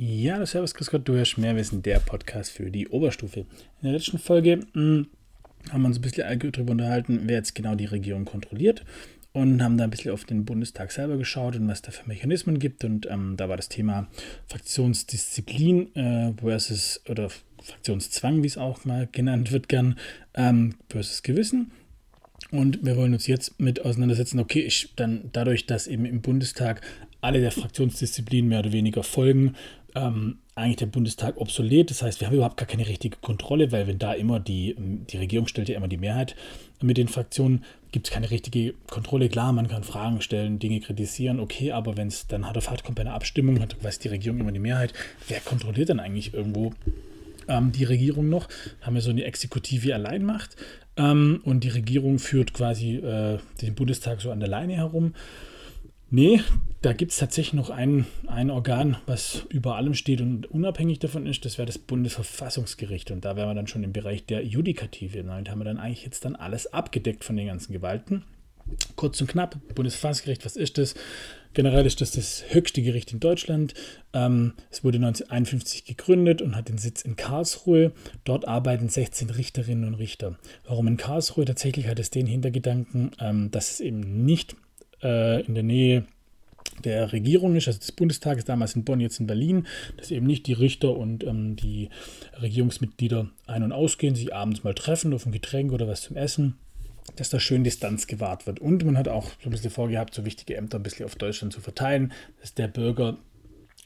Ja, Servus, Grüß Gott, du hörst mehr Wissen, der Podcast für die Oberstufe. In der letzten Folge mh, hm, haben wir uns ein bisschen darüber unterhalten, wer jetzt genau die Regierung kontrolliert und haben da ein bisschen auf den Bundestag selber geschaut und was da für Mechanismen gibt. Und ähm, da war das Thema Fraktionsdisziplin äh, versus oder Fraktionszwang, wie es auch mal genannt wird, gern ähm, versus Gewissen. Und wir wollen uns jetzt mit auseinandersetzen, okay, ich dann dadurch, dass eben im Bundestag alle der Fraktionsdisziplin mehr oder weniger folgen, ähm, eigentlich der Bundestag obsolet. Das heißt, wir haben überhaupt gar keine richtige Kontrolle, weil wenn da immer die, die Regierung stellt ja immer die Mehrheit mit den Fraktionen, gibt es keine richtige Kontrolle. Klar, man kann Fragen stellen, Dinge kritisieren, okay, aber wenn es dann hart auf hart kommt bei einer Abstimmung, hat weiß die Regierung immer die Mehrheit. Wer kontrolliert dann eigentlich irgendwo ähm, die Regierung noch? Haben wir so eine Exekutive allein macht ähm, und die Regierung führt quasi äh, den Bundestag so an der Leine herum. Nee, da gibt es tatsächlich noch ein, ein Organ, was über allem steht und unabhängig davon ist. Das wäre das Bundesverfassungsgericht. Und da wären wir dann schon im Bereich der Judikative. Damit haben wir dann eigentlich jetzt dann alles abgedeckt von den ganzen Gewalten. Kurz und knapp, Bundesverfassungsgericht, was ist das? Generell ist das das höchste Gericht in Deutschland. Ähm, es wurde 1951 gegründet und hat den Sitz in Karlsruhe. Dort arbeiten 16 Richterinnen und Richter. Warum in Karlsruhe? Tatsächlich hat es den Hintergedanken, ähm, dass es eben nicht äh, in der Nähe der Regierung ist, also des Bundestages, damals in Bonn, jetzt in Berlin, dass eben nicht die Richter und ähm, die Regierungsmitglieder ein- und ausgehen, sich abends mal treffen auf ein Getränk oder was zum Essen, dass da schön Distanz gewahrt wird. Und man hat auch so ein bisschen vorgehabt, so wichtige Ämter ein bisschen auf Deutschland zu verteilen, dass der Bürger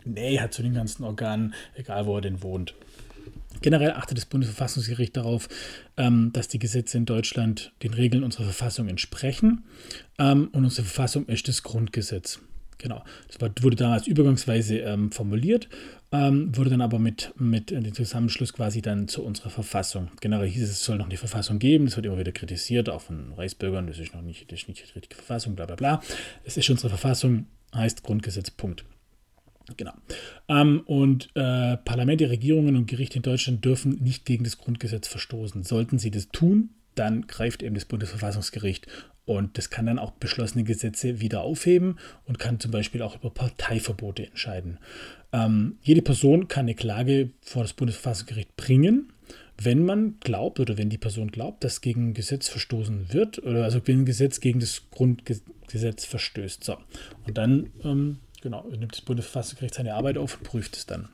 Nähe hat zu den ganzen Organen, egal wo er denn wohnt. Generell achtet das Bundesverfassungsgericht darauf, ähm, dass die Gesetze in Deutschland den Regeln unserer Verfassung entsprechen. Ähm, und unsere Verfassung ist das Grundgesetz. Genau. Das wurde damals übergangsweise ähm, formuliert, wurde dann aber mit, mit dem Zusammenschluss quasi dann zu unserer Verfassung. Generell hieß es, es soll noch eine Verfassung geben. Das wird immer wieder kritisiert, auch von Reichsbürgern. Das ist noch nicht, das ist nicht die richtige Verfassung, bla bla bla. Es ist unsere Verfassung, heißt Grundgesetz, Punkt. Genau. Ähm, und äh, Parlamente, Regierungen und Gerichte in Deutschland dürfen nicht gegen das Grundgesetz verstoßen. Sollten sie das tun, dann greift eben das Bundesverfassungsgericht und das kann dann auch beschlossene Gesetze wieder aufheben und kann zum Beispiel auch über Parteiverbote entscheiden. Ähm, jede Person kann eine Klage vor das Bundesverfassungsgericht bringen, wenn man glaubt oder wenn die Person glaubt, dass gegen ein Gesetz verstoßen wird oder also wenn ein Gesetz gegen das Grundgesetz verstößt. So. Und dann ähm, genau, nimmt das Bundesverfassungsgericht seine Arbeit auf und prüft es dann.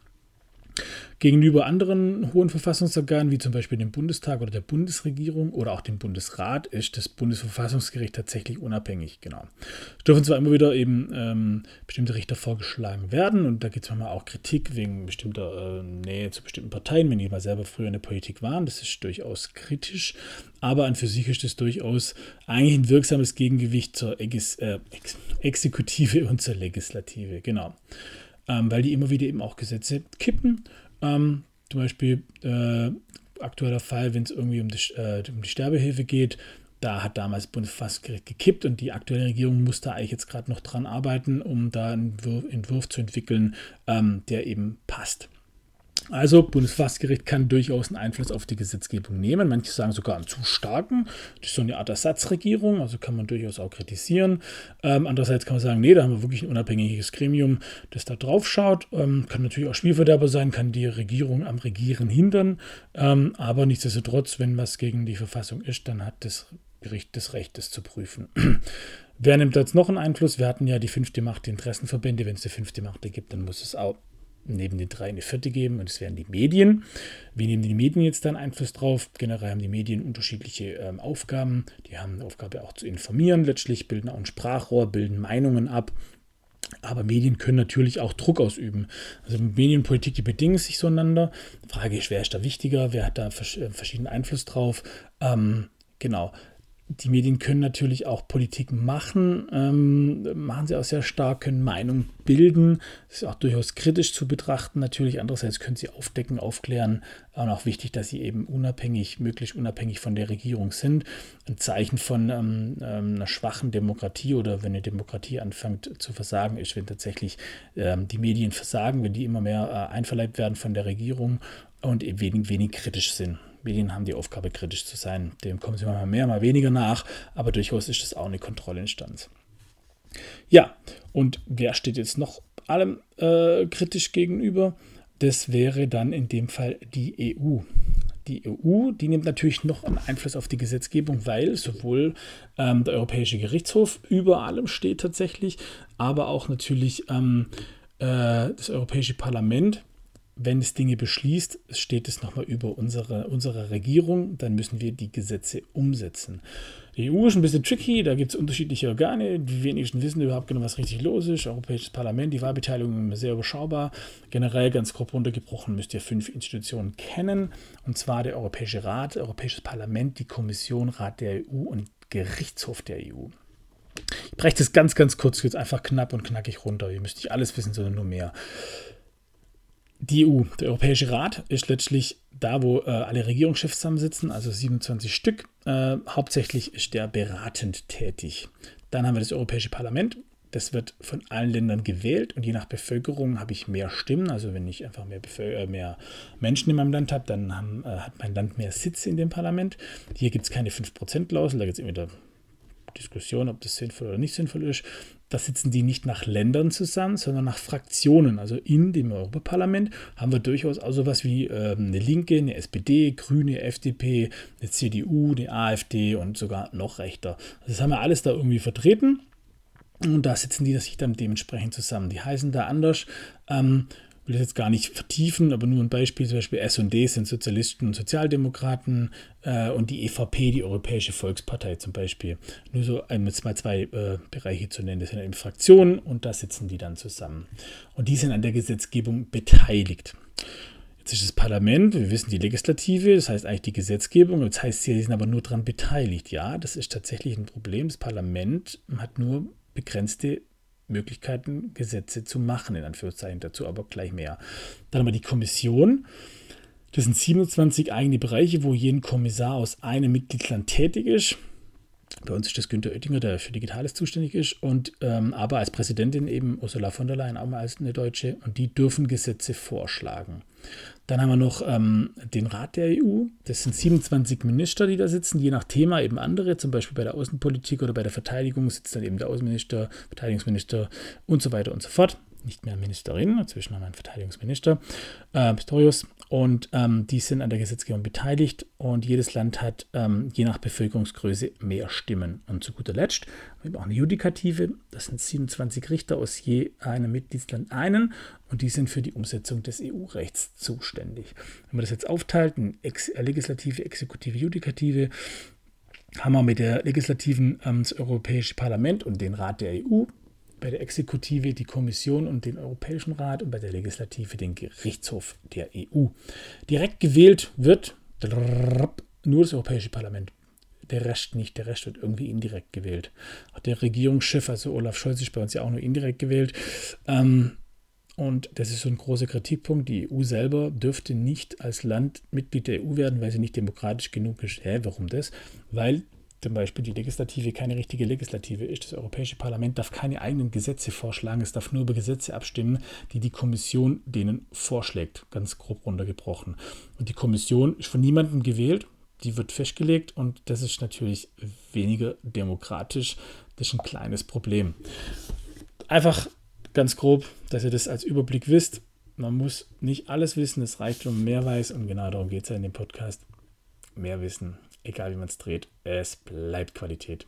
Gegenüber anderen hohen Verfassungsorganen, wie zum Beispiel dem Bundestag oder der Bundesregierung oder auch dem Bundesrat, ist das Bundesverfassungsgericht tatsächlich unabhängig. Genau. Es dürfen zwar immer wieder eben ähm, bestimmte Richter vorgeschlagen werden und da gibt es manchmal auch Kritik wegen bestimmter äh, Nähe zu bestimmten Parteien, wenn die mal selber früher in der Politik waren. Das ist durchaus kritisch, aber an für sich ist es durchaus eigentlich ein wirksames Gegengewicht zur Ex äh, Ex Exekutive und zur Legislative. Genau ähm, weil die immer wieder eben auch Gesetze kippen. Ähm, zum Beispiel äh, aktueller Fall, wenn es irgendwie um die, äh, um die Sterbehilfe geht, da hat damals das Bundesverfassungsgericht gekippt und die aktuelle Regierung muss da eigentlich jetzt gerade noch dran arbeiten, um da einen Entwurf, zu entwickeln, ähm, der eben passt. Also Bundesverfassungsgericht kann durchaus einen Einfluss auf die Gesetzgebung nehmen. Manche sagen sogar einen zu starken. Das ist so eine Art Ersatzregierung, also kann man durchaus auch kritisieren. Ähm, andererseits kann man sagen, nee, da haben wir wirklich ein unabhängiges Gremium, das da drauf schaut. Ähm, kann natürlich auch Spielverderber sein, kann die Regierung am Regieren hindern. Ähm, aber nichtsdestotrotz, wenn was gegen die Verfassung ist, dann hat das Gericht das Recht, das zu prüfen. Wer nimmt jetzt noch einen Einfluss? Wir hatten ja die fünfte Macht, die Interessenverbände. Wenn es die fünfte Macht gibt, dann muss es auch neben den drei eine vierte geben und es wären die Medien. Wie nehmen die Medien jetzt dann Einfluss drauf? Generell haben die Medien unterschiedliche ähm, Aufgaben. Die haben die Aufgabe auch zu informieren, letztlich bilden auch ein Sprachrohr, bilden Meinungen ab. Aber Medien können natürlich auch Druck ausüben. Also Medienpolitik, die bedingen sich zueinander. Die Frage ist, wer ist da wichtiger, wer hat da äh, verschiedenen Einfluss drauf? Ähm, genau die Medien können natürlich auch Politik machen, ähm, machen sie auch sehr stark, können Meinung bilden. Das ist auch durchaus kritisch zu betrachten. Natürlich, andererseits können sie aufdecken, aufklären. Und auch wichtig, dass sie eben unabhängig, möglichst unabhängig von der Regierung sind. Ein Zeichen von ähm, ähm einer schwachen Demokratie oder wenn eine Demokratie anfängt zu versagen, ist, wenn tatsächlich ähm, die Medien versagen, wenn die immer mehr äh, einverleibt werden von der Regierung und eben wenig, wenig kritisch sind. Medien haben die Aufgabe, kritisch zu sein. Dem kommen sie mal mehr, mal weniger nach, aber durchaus ist das auch eine Kontrollinstanz. Ja, und wer steht jetzt noch allem äh, kritisch gegenüber. Das wäre dann in dem Fall die EU. Die EU, die nimmt natürlich noch einen Einfluss auf die Gesetzgebung, weil sowohl ähm, der Europäische Gerichtshof über allem steht tatsächlich, aber auch natürlich ähm, äh, das Europäische Parlament wenn es Dinge beschließt, steht es nochmal über unsere, unsere Regierung, dann müssen wir die Gesetze umsetzen. Die EU ist ein bisschen tricky, da gibt es unterschiedliche Organe, die wenigsten wissen überhaupt genau, was richtig los ist. Europäisches Parlament, die Wahlbeteiligung ist sehr überschaubar. Generell ganz grob runtergebrochen müsst ihr fünf Institutionen kennen, und zwar der Europäische Rat, Europäisches Parlament, die Kommission, Rat der EU und Gerichtshof der EU. Ich breche das ganz, ganz kurz, jetzt einfach knapp und knackig runter. Ihr müsst nicht alles wissen, sondern nur mehr die EU, der Europäische Rat, ist letztlich da, wo äh, alle Regierungschefs zusammensitzen, also 27 Stück. Äh, hauptsächlich ist der beratend tätig. Dann haben wir das Europäische Parlament. Das wird von allen Ländern gewählt und je nach Bevölkerung habe ich mehr Stimmen. Also wenn ich einfach mehr, Bevölker äh, mehr Menschen in meinem Land habe, dann haben, äh, hat mein Land mehr Sitze in dem Parlament. Hier gibt es keine 5%-Klausel, da gibt es immer wieder Diskussion, ob das sinnvoll oder nicht sinnvoll ist da sitzen die nicht nach Ländern zusammen, sondern nach Fraktionen. Also in dem Europaparlament haben wir durchaus auch sowas wie ähm, eine Linke, eine SPD, Grüne, FDP, eine CDU, eine AfD und sogar noch rechter. Also das haben wir alles da irgendwie vertreten. Und da sitzen die sich dann dementsprechend zusammen. Die heißen da anders. Ähm, will das jetzt gar nicht vertiefen, aber nur ein Beispiel, zum Beispiel SD sind Sozialisten und Sozialdemokraten äh, und die EVP, die Europäische Volkspartei zum Beispiel. Nur so um jetzt zwei äh, Bereiche zu nennen, das sind eben Fraktionen und da sitzen die dann zusammen. Und die sind an der Gesetzgebung beteiligt. Jetzt ist das Parlament, wir wissen die Legislative, das heißt eigentlich die Gesetzgebung, das heißt, sie sind aber nur daran beteiligt. Ja, das ist tatsächlich ein Problem. Das Parlament hat nur begrenzte Möglichkeiten, Gesetze zu machen, in Anführungszeichen dazu, aber gleich mehr. Dann haben wir die Kommission. Das sind 27 eigene Bereiche, wo jeden Kommissar aus einem Mitgliedsland tätig ist. Bei uns ist das Günter Oettinger, der für Digitales zuständig ist, und ähm, aber als Präsidentin eben Ursula von der Leyen, auch mal als eine Deutsche, und die dürfen Gesetze vorschlagen. Dann haben wir noch ähm, den Rat der EU. Das sind 27 Minister, die da sitzen, je nach Thema eben andere. Zum Beispiel bei der Außenpolitik oder bei der Verteidigung sitzt dann eben der Außenminister, Verteidigungsminister und so weiter und so fort nicht mehr Ministerin, inzwischen haben wir einen Verteidigungsminister, äh, Pistorius, und ähm, die sind an der Gesetzgebung beteiligt und jedes Land hat ähm, je nach Bevölkerungsgröße mehr Stimmen. Und zu guter Letzt haben wir auch eine Judikative, das sind 27 Richter aus je einem Mitgliedsland einen und die sind für die Umsetzung des EU-Rechts zuständig. Wenn man das jetzt aufteilt, in Ex äh, Legislative, Exekutive, Judikative, haben wir mit der Legislativen ähm, das Europäische Parlament und den Rat der EU bei der Exekutive die Kommission und den Europäischen Rat und bei der Legislative den Gerichtshof der EU. Direkt gewählt wird nur das Europäische Parlament. Der Rest nicht, der Rest wird irgendwie indirekt gewählt. Auch der Regierungschef, also Olaf Scholz, ist bei uns ja auch nur indirekt gewählt. Und das ist so ein großer Kritikpunkt. Die EU selber dürfte nicht als Land Mitglied der EU werden, weil sie nicht demokratisch genug ist. Hä, warum das? Weil zum Beispiel die Legislative keine richtige Legislative ist. Das Europäische Parlament darf keine eigenen Gesetze vorschlagen, es darf nur über Gesetze abstimmen, die die Kommission denen vorschlägt, ganz grob runtergebrochen. Und die Kommission ist von niemandem gewählt, die wird festgelegt und das ist natürlich weniger demokratisch. Das ist ein kleines Problem. Einfach ganz grob, dass ihr das als Überblick wisst. Man muss nicht alles wissen, es reicht, wenn man mehr weiß und genau darum geht es ja in dem Podcast. Mehr Wissen egal wie man es dreht, es bleibt Qualität.